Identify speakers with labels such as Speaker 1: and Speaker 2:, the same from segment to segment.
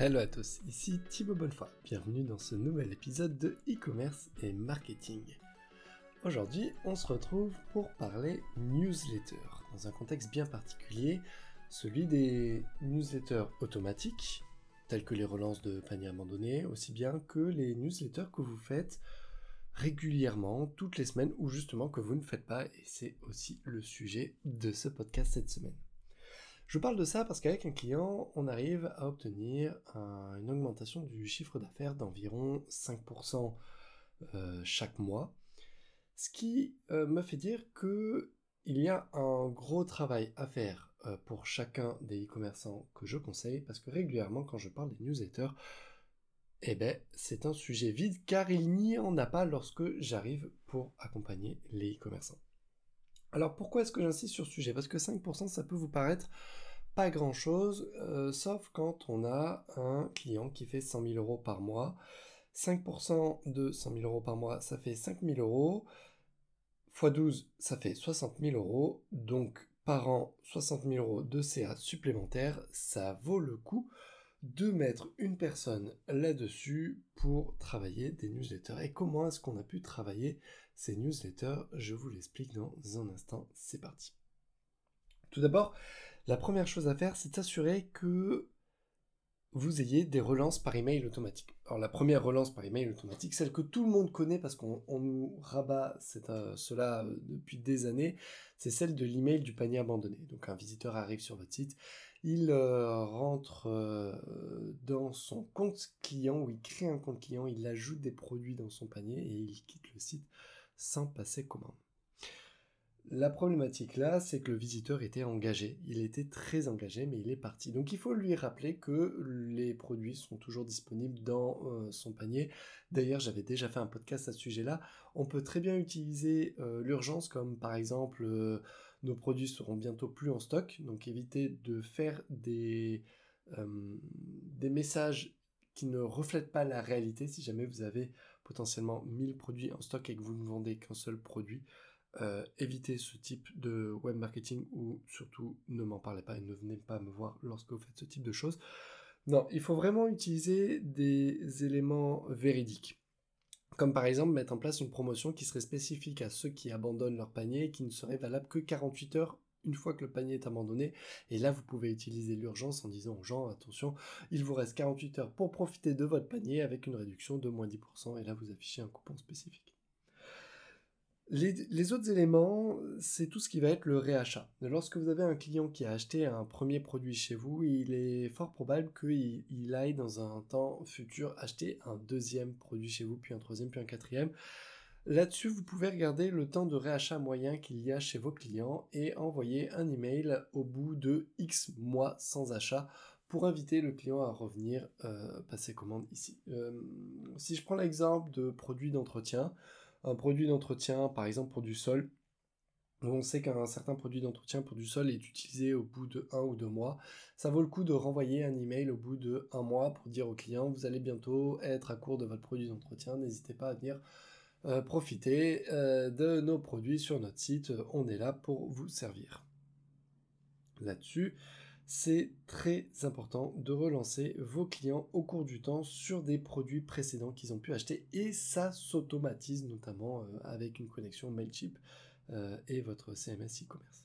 Speaker 1: Hello à tous, ici Thibaut Bonnefoy. Bienvenue dans ce nouvel épisode de e-commerce et marketing. Aujourd'hui, on se retrouve pour parler newsletter dans un contexte bien particulier, celui des newsletters automatiques, tels que les relances de paniers abandonnés, aussi bien que les newsletters que vous faites régulièrement, toutes les semaines, ou justement que vous ne faites pas, et c'est aussi le sujet de ce podcast cette semaine. Je parle de ça parce qu'avec un client, on arrive à obtenir une augmentation du chiffre d'affaires d'environ 5% euh, chaque mois, ce qui euh, me fait dire que il y a un gros travail à faire euh, pour chacun des e-commerçants que je conseille, parce que régulièrement quand je parle des newsletters, eh ben, c'est un sujet vide car il n'y en a pas lorsque j'arrive pour accompagner les e-commerçants. Alors pourquoi est-ce que j'insiste sur ce sujet? Parce que 5% ça peut vous paraître pas grand chose, euh, sauf quand on a un client qui fait 100 000 euros par mois. 5% de 100 000 euros par mois, ça fait 5 000 euros. x 12, ça fait 60 000 euros. Donc par an, 60 000 euros de CA supplémentaires, ça vaut le coup de mettre une personne là-dessus pour travailler des newsletters. Et comment est-ce qu'on a pu travailler ces newsletters? Je vous l'explique dans un instant. C'est parti. Tout d'abord, la première chose à faire, c'est s'assurer que vous ayez des relances par email automatique. Alors la première relance par email automatique, celle que tout le monde connaît parce qu'on nous rabat euh, cela euh, depuis des années, c'est celle de l'email du panier abandonné. Donc un visiteur arrive sur votre site, il euh, rentre dans son compte client ou il crée un compte client, il ajoute des produits dans son panier et il quitte le site sans passer commande. La problématique là, c'est que le visiteur était engagé. Il était très engagé, mais il est parti. Donc il faut lui rappeler que les produits sont toujours disponibles dans euh, son panier. D'ailleurs, j'avais déjà fait un podcast à ce sujet-là. On peut très bien utiliser euh, l'urgence, comme par exemple, euh, nos produits seront bientôt plus en stock. Donc éviter de faire des, des messages qui ne reflètent pas la réalité. Si jamais vous avez potentiellement 1000 produits en stock et que vous ne vendez qu'un seul produit, euh, évitez ce type de web marketing ou surtout ne m'en parlez pas et ne venez pas me voir lorsque vous faites ce type de choses. Non, il faut vraiment utiliser des éléments véridiques. Comme par exemple mettre en place une promotion qui serait spécifique à ceux qui abandonnent leur panier et qui ne serait valable que 48 heures une fois que le panier est abandonné. Et là, vous pouvez utiliser l'urgence en disant aux gens, attention, il vous reste 48 heures pour profiter de votre panier avec une réduction de moins 10%. Et là, vous affichez un coupon spécifique. Les, autres éléments, c'est tout ce qui va être le réachat. Lorsque vous avez un client qui a acheté un premier produit chez vous, il est fort probable qu'il il aille dans un temps futur acheter un deuxième produit chez vous, puis un troisième, puis un quatrième. Là-dessus, vous pouvez regarder le temps de réachat moyen qu'il y a chez vos clients et envoyer un email au bout de X mois sans achat pour inviter le client à revenir euh, passer commande ici. Euh, si je prends l'exemple de produits d'entretien, un produit d'entretien, par exemple pour du sol, on sait qu'un certain produit d'entretien pour du sol est utilisé au bout de un ou deux mois, ça vaut le coup de renvoyer un email au bout de un mois pour dire au client vous allez bientôt être à court de votre produit d'entretien, n'hésitez pas à venir euh, profiter euh, de nos produits sur notre site, on est là pour vous servir. Là-dessus, c'est très important de relancer vos clients au cours du temps sur des produits précédents qu'ils ont pu acheter et ça s'automatise notamment euh, avec une connexion Mailchimp euh, et votre CMS e-commerce.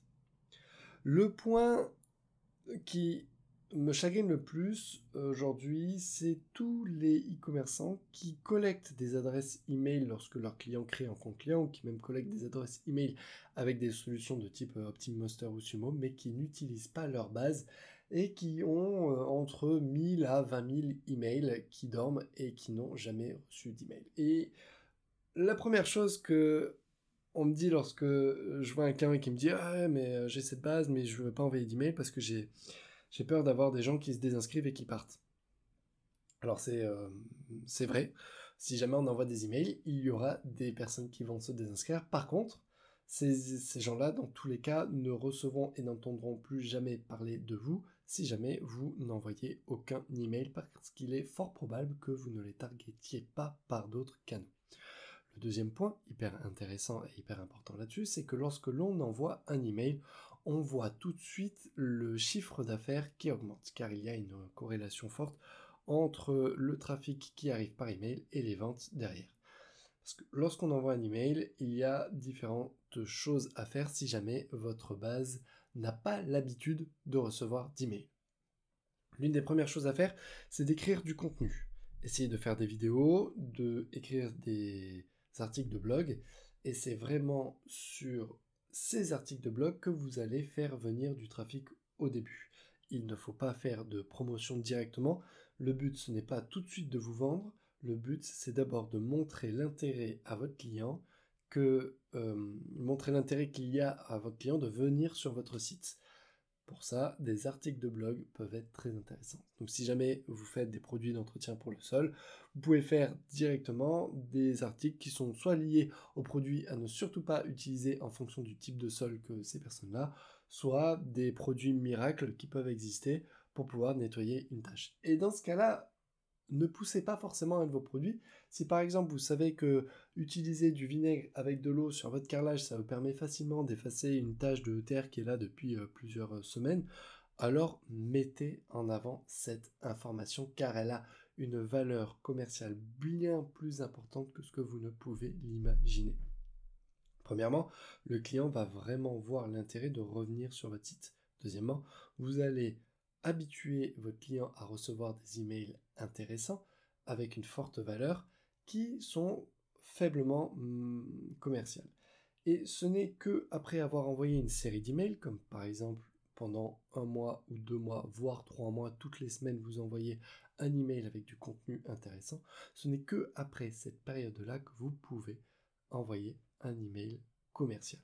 Speaker 1: Le point qui me chagrine le plus aujourd'hui, c'est tous les e-commerçants qui collectent des adresses email lorsque leurs clients créent un compte client ou qui même collectent des adresses email avec des solutions de type euh, OptimMaster ou Sumo, mais qui n'utilisent pas leur base et qui ont euh, entre 1000 à 20 000 emails qui dorment et qui n'ont jamais reçu d'email. Et la première chose que on me dit lorsque je vois un client qui me dit ah mais euh, j'ai cette base mais je veux pas envoyer d'email parce que j'ai j'ai peur d'avoir des gens qui se désinscrivent et qui partent. Alors c'est c'est vrai, si jamais on envoie des emails, il y aura des personnes qui vont se désinscrire. Par contre, ces, gens-là, dans tous les cas, ne recevront et n'entendront plus jamais parler de vous si jamais vous n'envoyez aucun email parce qu'il est fort probable que vous ne les targetiez pas par d'autres canaux. Le deuxième point, hyper intéressant et hyper important là-dessus, c'est que lorsque l'on envoie un email, on voit tout de suite le chiffre d'affaires qui augmente, car il y a une corrélation forte entre le trafic qui arrive par email et les ventes derrière. Parce que lorsqu'on envoie un email, il y a différentes choses à faire si jamais votre base n'a pas l'habitude de recevoir d'emails. L'une des premières choses à faire, c'est d'écrire du contenu. Essayez de faire des vidéos, de écrire des articles de blog, et c'est vraiment sur ces articles de blog que vous allez faire venir du trafic au début. Il ne faut pas faire de promotion directement. Le but, ce n'est pas tout de suite de vous vendre. Le but, c'est d'abord de montrer l'intérêt à votre client, que euh, montrer l'intérêt qu'il y a à votre client de venir sur votre site. Pour ça, des articles de blog peuvent être très intéressants. Donc si jamais vous faites des produits d'entretien pour le sol, vous pouvez faire directement des articles qui sont soit liés aux produits à ne surtout pas utiliser en fonction du type de sol que ces personnes-là, soit des produits miracles qui peuvent exister pour pouvoir nettoyer une tâche. Et dans ce cas-là, ne poussez pas forcément un de vos produits. Si par exemple vous savez que utiliser du vinaigre avec de l'eau sur votre carrelage, ça vous permet facilement d'effacer une tache de terre qui est là depuis euh, plusieurs euh, semaines, alors mettez en avant cette information car elle a une valeur commerciale bien plus importante que ce que vous ne pouvez l'imaginer. Premièrement, le client va vraiment voir l'intérêt de revenir sur votre site. Deuxièmement, vous allez habituer votre client à recevoir des emails intéressants avec une forte valeur qui sont faiblement hmm, commerciales. Et ce n'est que après avoir envoyé une série d'emails, comme par exemple pendant un mois ou deux mois, voire trois mois, toutes les semaines, vous envoyez un email avec du contenu intéressant, ce n'est que après cette période-là que vous pouvez envoyer un email commercial.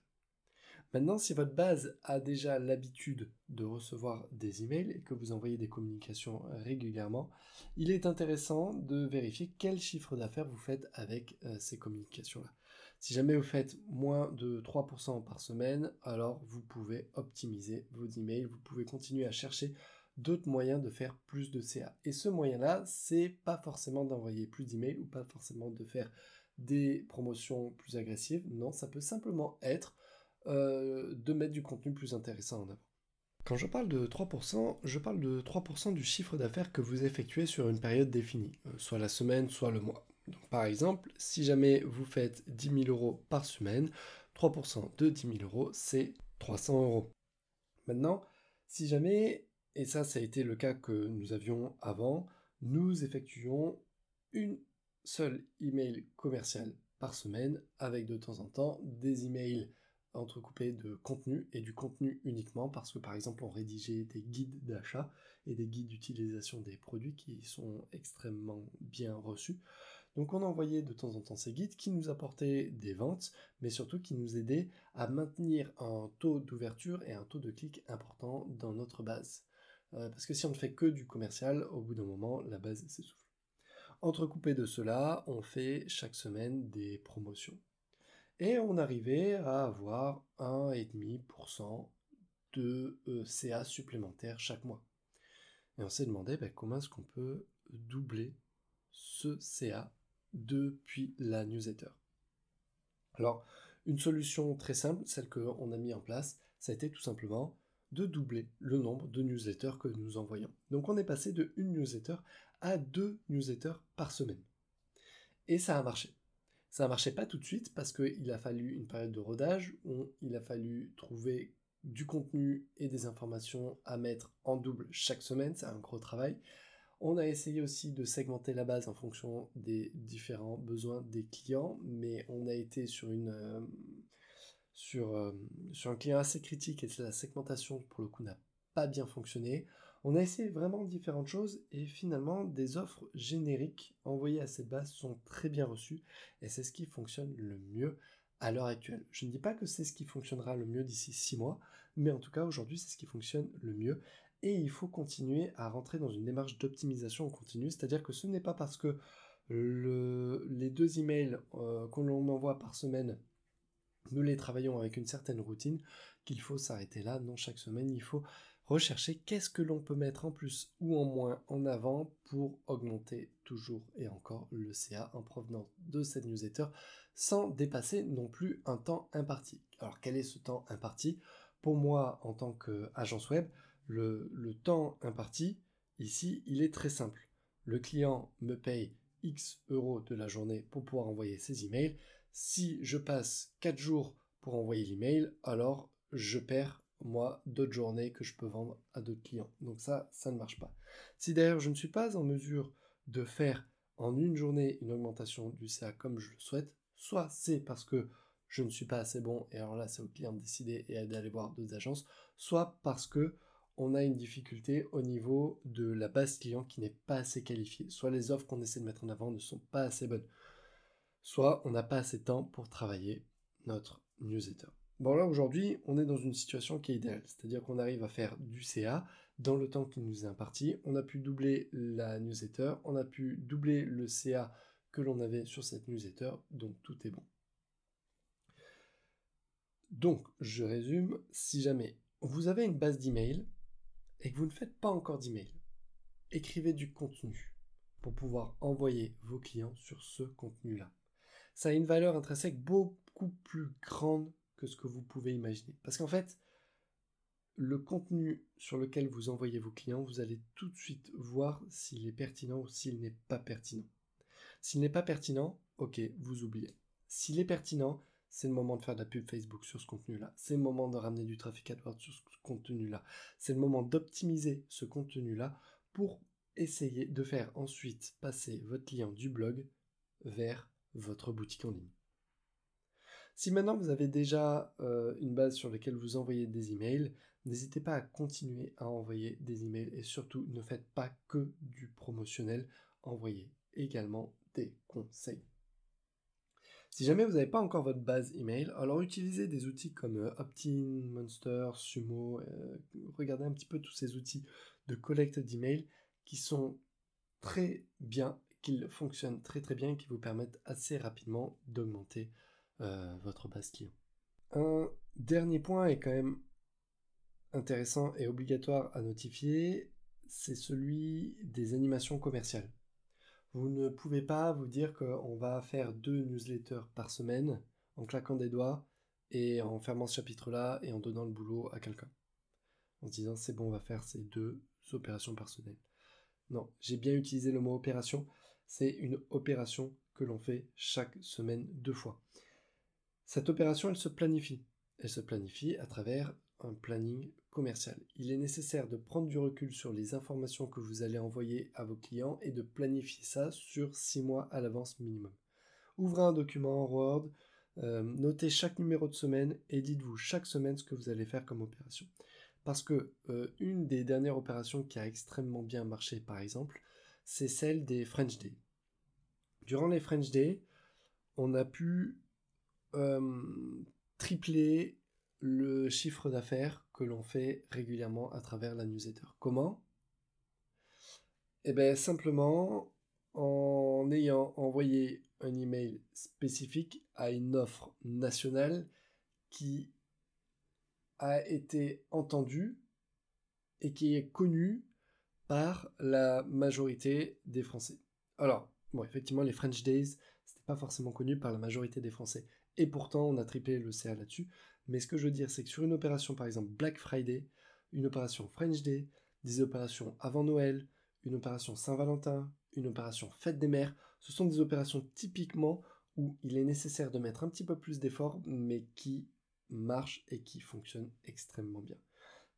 Speaker 1: Maintenant, si votre base a déjà l'habitude de recevoir des emails et que vous envoyez des communications régulièrement, il est intéressant de vérifier quel chiffre d'affaires vous faites avec euh, ces communications-là. Si jamais vous faites moins de 3% par semaine, alors vous pouvez optimiser vos emails, vous pouvez continuer à chercher d'autres moyens de faire plus de CA. Et ce moyen-là, c'est pas forcément d'envoyer plus d'emails ou pas forcément de faire des promotions plus agressives. Non, ça peut simplement être euh, de mettre du contenu plus intéressant en avant. Quand je parle de 3%, je parle de 3% du chiffre d'affaires que vous effectuez sur une période définie, euh, soit la semaine, soit le mois. par exemple, si jamais vous faites 10 000 euros par semaine, 3% de 10 000 euros, c'est 300 euros. Maintenant, si jamais, et ça, ça a été le cas que nous avions avant, nous effectuons une seule email commercial par semaine avec de temps en temps des emails entrecoupé de contenu et du contenu uniquement parce que par exemple on rédigeait des guides d'achat et des guides d'utilisation des produits qui sont extrêmement bien reçus. Donc on envoyait de temps en temps ces guides qui nous apportaient des ventes, mais surtout qui nous aidaient à maintenir un taux d'ouverture et un taux de clic important dans notre base. Euh, parce que si on ne fait que du commercial, au bout d'un moment, la base s'essouffle. Entrecoupé de cela, on fait chaque semaine des promotions et on arrivait à avoir 1,5% de euh, CA supplémentaire chaque mois. Et on s'est demandé ben, comment est-ce qu'on peut doubler ce CA depuis la newsletter? Alors, une solution très simple, celle qu'on a mis en place, ça a été tout simplement de doubler le nombre de newsletters que nous envoyons. Donc on est passé de une newsletter à deux newsletters par semaine. Et ça a marché. Ça marchait pas tout de suite parce qu'il a fallu une période de rodage où il a fallu trouver du contenu et des informations à mettre en double chaque semaine, c'est un gros travail. On a essayé aussi de segmenter la base en fonction des différents besoins des clients, mais on a été sur une euh, sur, euh, sur un client assez critique et la segmentation pour le coup n'a pas bien fonctionné. On a essayé vraiment différentes choses et finalement des offres génériques envoyées à cette base sont très bien reçues et c'est ce qui fonctionne le mieux à l'heure actuelle. Je ne dis pas que c'est ce qui fonctionnera le mieux d'ici 6 mois, mais en tout cas aujourd'hui c'est ce qui fonctionne le mieux et il faut continuer à rentrer dans une démarche d'optimisation continue, c'est-à-dire que ce n'est pas parce que les deux emails euh, qu'on envoie par semaine nous les travaillons avec une certaine routine qu'il faut s'arrêter là. Non, chaque semaine, il faut rechercher qu'est-ce que l'on peut mettre en plus ou en moins en avant pour augmenter toujours et encore le CA en provenance de cette newsletter sans dépasser non plus un temps imparti. Alors quel est ce temps imparti? Pour moi, en tant qu'agence web, le, temps imparti, ici, il est très simple. le client me paye X euros de la journée pour pouvoir envoyer ses emails. Si je passe 4 jours pour envoyer l'email, alors je perds moi d'autres journées que je peux vendre à d'autres clients. Donc ça, ça ne marche pas. Si d'ailleurs je ne suis pas en mesure de faire en une journée une augmentation du CA comme je le souhaite, soit c'est parce que je ne suis pas assez bon et alors là c'est au client de décider et d'aller voir d'autres agences, soit parce que on a une difficulté au niveau de la base client qui n'est pas assez qualifiée, soit les offres qu'on essaie de mettre en avant ne sont pas assez bonnes, soit on n'a pas assez de temps pour travailler notre newsletter. Bon là aujourd'hui, on est dans une situation qui est idéale, c'est-à-dire qu'on arrive à faire du CA dans le temps qui nous est imparti, on a pu doubler la newsletter, on a pu doubler le CA que l'on avait sur cette newsletter, donc tout est bon. Donc, je résume, si jamais vous avez une base d'email et que vous ne faites pas encore d'email, écrivez du contenu pour pouvoir envoyer vos clients sur ce contenu-là. Ça a une valeur intrinsèque beaucoup plus grande que ce que vous pouvez imaginer. Parce qu'en fait, le contenu sur lequel vous envoyez vos clients, vous allez tout de suite voir s'il est pertinent ou s'il n'est pas pertinent. S'il n'est pas pertinent, ok, vous oubliez. S'il est pertinent, c'est le moment de faire de la pub Facebook sur ce contenu-là. C'est le moment de ramener du trafic AdWords sur ce contenu-là. C'est le moment d'optimiser ce contenu-là pour essayer de faire ensuite passer votre client du blog vers votre boutique en ligne. Si maintenant vous avez déjà euh, une base sur laquelle vous envoyez des emails, n'hésitez pas à continuer à envoyer des emails et surtout ne faites pas que du promotionnel, envoyez également des conseils. Si jamais vous n'avez pas encore votre base email, alors utilisez des outils comme euh, Optin, Monster, Sumo, euh, regardez un petit peu tous ces outils de collecte d'emails qui sont très bien, qui fonctionnent très très bien qui vous permettent assez rapidement d'augmenter euh, votre base client. Un dernier point est quand même intéressant et obligatoire à notifier, c'est celui des animations commerciales. Vous ne pouvez pas vous dire qu'on va faire deux newsletters par semaine en claquant des doigts et en fermant ce chapitre-là et en donnant le boulot à quelqu'un. En se disant c'est bon, on va faire ces deux opérations semaine. Non, j'ai bien utilisé le mot opération. C'est une opération que l'on fait chaque semaine deux fois. Cette opération, elle se planifie. Elle se planifie à travers un planning commercial. Il est nécessaire de prendre du recul sur les informations que vous allez envoyer à vos clients et de planifier ça sur six mois à l'avance minimum. Ouvrez un document en Word, euh, notez chaque numéro de semaine et dites-vous chaque semaine ce que vous allez faire comme opération. Parce que euh, une des dernières opérations qui a extrêmement bien marché, par exemple, c'est celle des French Day. Durant les French Day, on a pu euh, tripler le chiffre d'affaires que l'on fait régulièrement à travers la newsletter. Comment? Eh bien simplement en ayant envoyé un email spécifique à une offre nationale qui a été entendue et qui est connue par la majorité des Français. Alors, bon, effectivement, les French Days, c'était pas forcément connu par la majorité des Français. Et pourtant, on a triplé le CA là-dessus. Mais ce que je veux dire, c'est que sur une opération, par exemple Black Friday, une opération French Day, des opérations avant Noël, une opération Saint-Valentin, une opération Fête des Mères, ce sont des opérations typiquement où il est nécessaire de mettre un petit peu plus d'efforts, mais qui marchent et qui fonctionnent extrêmement bien.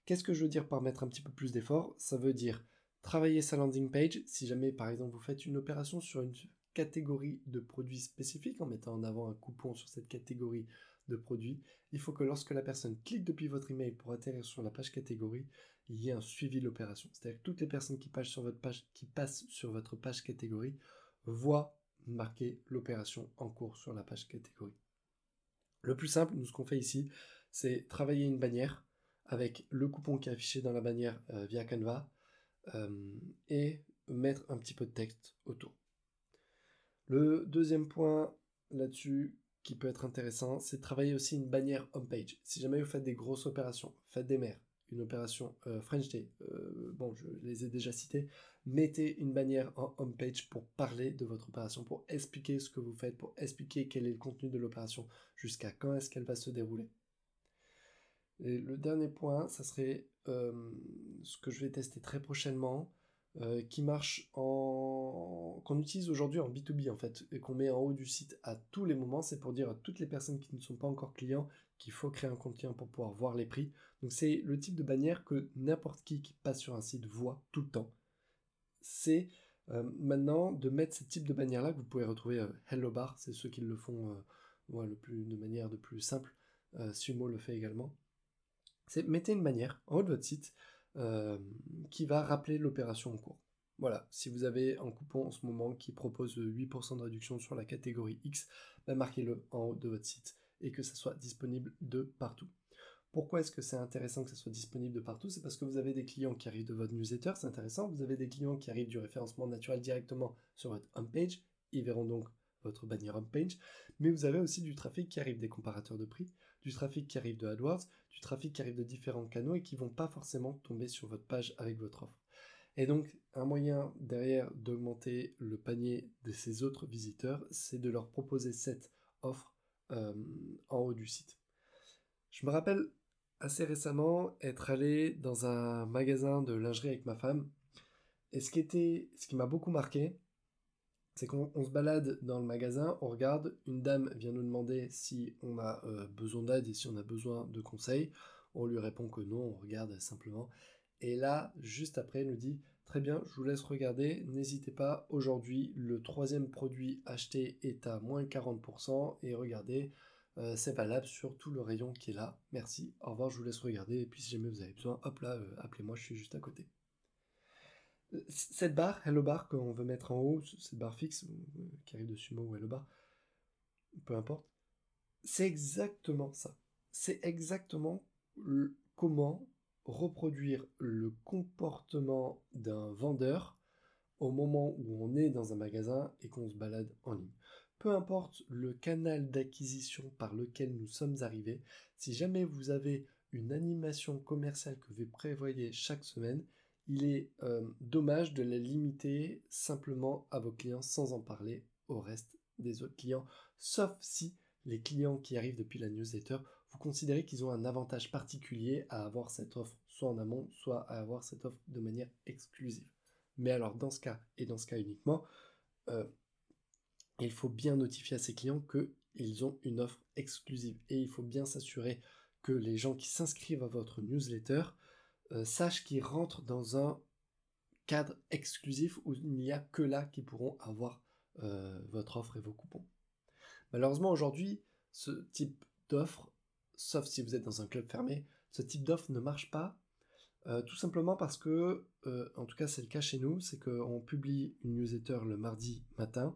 Speaker 1: Qu'est-ce que je veux dire par mettre un petit peu plus d'efforts? Ça veut dire travailler sa landing page. Si jamais, par exemple, vous faites une opération sur une catégorie de produits spécifiques en mettant en avant un coupon sur cette catégorie de produits, il faut que lorsque la personne clique depuis votre email pour atterrir sur la page catégorie, il y ait un suivi de l'opération. C'est-à-dire que toutes les personnes qui passent sur votre page, qui passent sur votre page catégorie voient marquer l'opération en cours sur la page catégorie. Le plus simple, nous ce qu'on fait ici, c'est travailler une bannière avec le coupon qui est affiché dans la bannière euh, via Canva euh, et mettre un petit peu de texte autour. Le deuxième point là-dessus qui peut être intéressant, c'est de travailler aussi une bannière homepage. Si jamais vous faites des grosses opérations, faites des mers, une opération euh, French Day, euh, bon, je les ai déjà cités, mettez une bannière en homepage pour parler de votre opération, pour expliquer ce que vous faites, pour expliquer quel est le contenu de l'opération, jusqu'à quand est-ce qu'elle va se dérouler. Et le dernier point, ça serait euh, ce que je vais tester très prochainement, qui marche en qu'on utilise aujourd'hui en B2B en fait, et qu'on met en haut du site à tous les moments, c'est pour dire à toutes les personnes qui ne sont pas encore clients qu'il faut créer un compte client pour pouvoir voir les prix. Donc c'est le type de bannière que n'importe qui qui passe sur un site voit tout le temps. C'est euh, maintenant de mettre ce type de bannière là que vous pouvez retrouver euh, Hello Bar, c'est ceux qui le font euh, le plus, de manière de plus simple. Sumo le fait également. C'est mettez une bannière en haut de votre site qui va rappeler l'opération en cours. Voilà, si vous avez un coupon en ce moment qui propose 8% de réduction sur la catégorie X, bah, marquez-le en haut de votre site et que ça soit disponible de partout. Pourquoi est-ce que c'est intéressant que ça soit disponible de partout? C'est parce que vous avez des clients qui arrivent de votre newsletter, c'est intéressant. Vous avez des clients qui arrivent du référencement naturel directement sur votre homepage. Ils verront donc votre bannière homepage. Mais vous avez aussi du trafic qui arrive des comparateurs de prix, du trafic qui arrive de AdWords, du trafic qui arrive de différents canaux et qui vont pas forcément tomber sur votre page avec votre offre. Et donc, un moyen derrière d'augmenter le panier de ces autres visiteurs, c'est de leur proposer cette offre euh, en haut du site. Je me rappelle assez récemment être allé dans un magasin de lingerie avec ma femme. Et ce qui, était, ce qui m'a beaucoup marqué, c'est qu'on se balade dans le magasin, on regarde, une dame vient nous demander si on a euh, besoin d'aide et si on a besoin de conseils. On lui répond que non, on regarde simplement. Et là, juste après, elle nous dit Très bien, je vous laisse regarder. N'hésitez pas, aujourd'hui, le troisième produit acheté est à moins 40%. Et regardez, euh, c'est valable sur tout le rayon qui est là. Merci, au revoir, je vous laisse regarder. Et puis si jamais vous avez besoin, hop là, euh, appelez-moi, je suis juste à côté. Euh, cette barre, Hello Bar, qu'on veut mettre en haut, cette barre fixe, qui arrive de Sumo ou Hello Bar, peu importe, c'est exactement ça. C'est exactement comment reproduire le comportement d'un vendeur au moment où on est dans un magasin et qu'on se balade en ligne. Peu importe le canal d'acquisition par lequel nous sommes arrivés, si jamais vous avez une animation commerciale que vous prévoyez chaque semaine, il est euh, dommage de la limiter simplement à vos clients sans en parler au reste des autres clients, sauf si les clients qui arrivent depuis la newsletter vous considérez qu'ils ont un avantage particulier à avoir cette offre soit en amont, soit à avoir cette offre de manière exclusive. Mais alors dans ce cas, et dans ce cas uniquement, euh, il faut bien notifier à ses clients qu'ils ont une offre exclusive. Et il faut bien s'assurer que les gens qui s'inscrivent à votre newsletter euh, sachent qu'ils rentrent dans un cadre exclusif où il n'y a que là qui pourront avoir euh, votre offre et vos coupons. Malheureusement aujourd'hui, ce type d'offre sauf si vous êtes dans un club fermé, ce type d'offre ne marche pas. Euh, tout simplement parce que, euh, en tout cas c'est le cas chez nous, c'est qu'on publie une newsletter le mardi matin,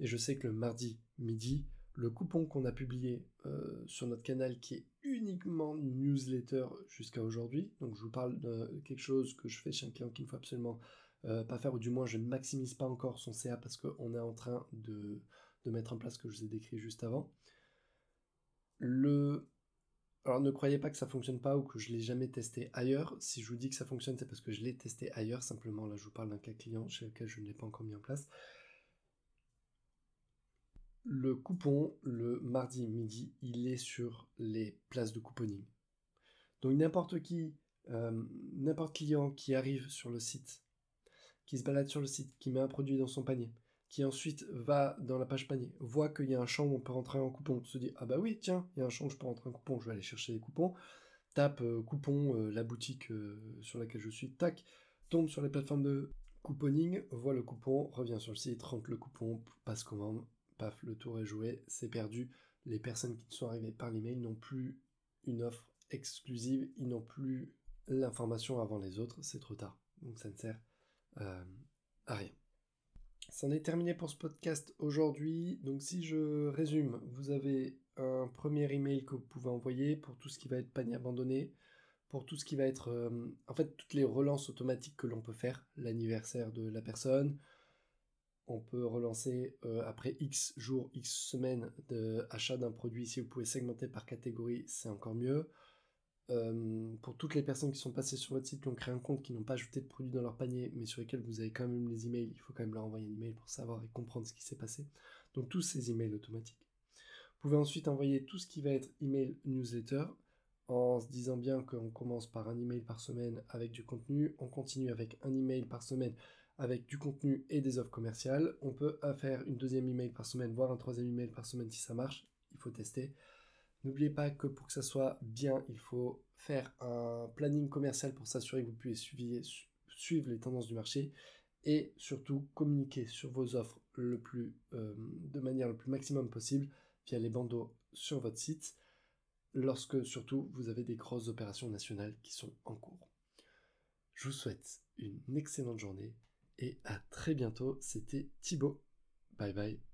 Speaker 1: et je sais que le mardi midi, le coupon qu'on a publié euh, sur notre canal qui est uniquement newsletter jusqu'à aujourd'hui, donc je vous parle de quelque chose que je fais chez un client qu'il ne faut absolument pas faire, ou du moins je ne maximise pas encore son CA parce qu'on est en train de, de mettre en place ce que je vous ai décrit juste avant. Le alors ne croyez pas que ça fonctionne pas ou que je l'ai jamais testé ailleurs. Si je vous dis que ça fonctionne, c'est parce que je l'ai testé ailleurs. Simplement, là, je vous parle d'un cas client chez lequel je ne l'ai pas encore mis en place. Le coupon, le mardi midi, il est sur les places de couponing. Donc n'importe qui, euh, n'importe client qui arrive sur le site, qui se balade sur le site, qui met un produit dans son panier, qui ensuite va dans la page panier, voit qu'il y a un champ où on peut rentrer un coupon, se dit ah bah oui tiens, il y a un champ où je peux rentrer un coupon, je vais aller chercher les coupons, tape euh, coupon, euh, la boutique sur laquelle je suis, tac, tombe sur les plateformes de couponing, voit le coupon, revient sur le site, rentre le coupon, passe commande, paf, le tour est joué, c'est perdu. Les personnes qui sont arrivées par l'email n'ont plus une offre exclusive, ils n'ont plus l'information avant les autres, c'est trop tard. Donc ça ne sert à rien. C'en est terminé pour ce podcast aujourd'hui. Donc si je résume, vous avez un premier email que vous pouvez envoyer pour tout ce qui va être panier abandonné, pour tout ce qui va être euh, en fait toutes les relances automatiques que l'on peut faire, l'anniversaire de la personne. On peut relancer euh, après X jours, X semaines d'achat d'un produit. Si vous pouvez segmenter par catégorie, c'est encore mieux. Euh, pour toutes les personnes qui sont passées sur votre site, qui ont créé un compte, qui n'ont pas ajouté de produits dans leur panier, mais sur lesquels vous avez quand même les emails, il faut quand même leur envoyer un email pour savoir et comprendre ce qui s'est passé. Donc tous ces emails automatiques. Vous pouvez ensuite envoyer tout ce qui va être email newsletter en se disant bien qu'on commence par un email par semaine avec du contenu, on continue avec un email par semaine avec du contenu et des offres commerciales. On peut faire une deuxième email par semaine, voire un troisième email par semaine si ça marche. Il faut tester. N'oubliez pas que pour que ça soit bien, il faut faire un planning commercial pour s'assurer que vous puissiez suivre les tendances du marché et surtout communiquer sur vos offres le plus, euh, de manière le plus maximum possible via les bandeaux sur votre site lorsque surtout vous avez des grosses opérations nationales qui sont en cours. Je vous souhaite une excellente journée et à très bientôt. C'était Thibaut. Bye bye.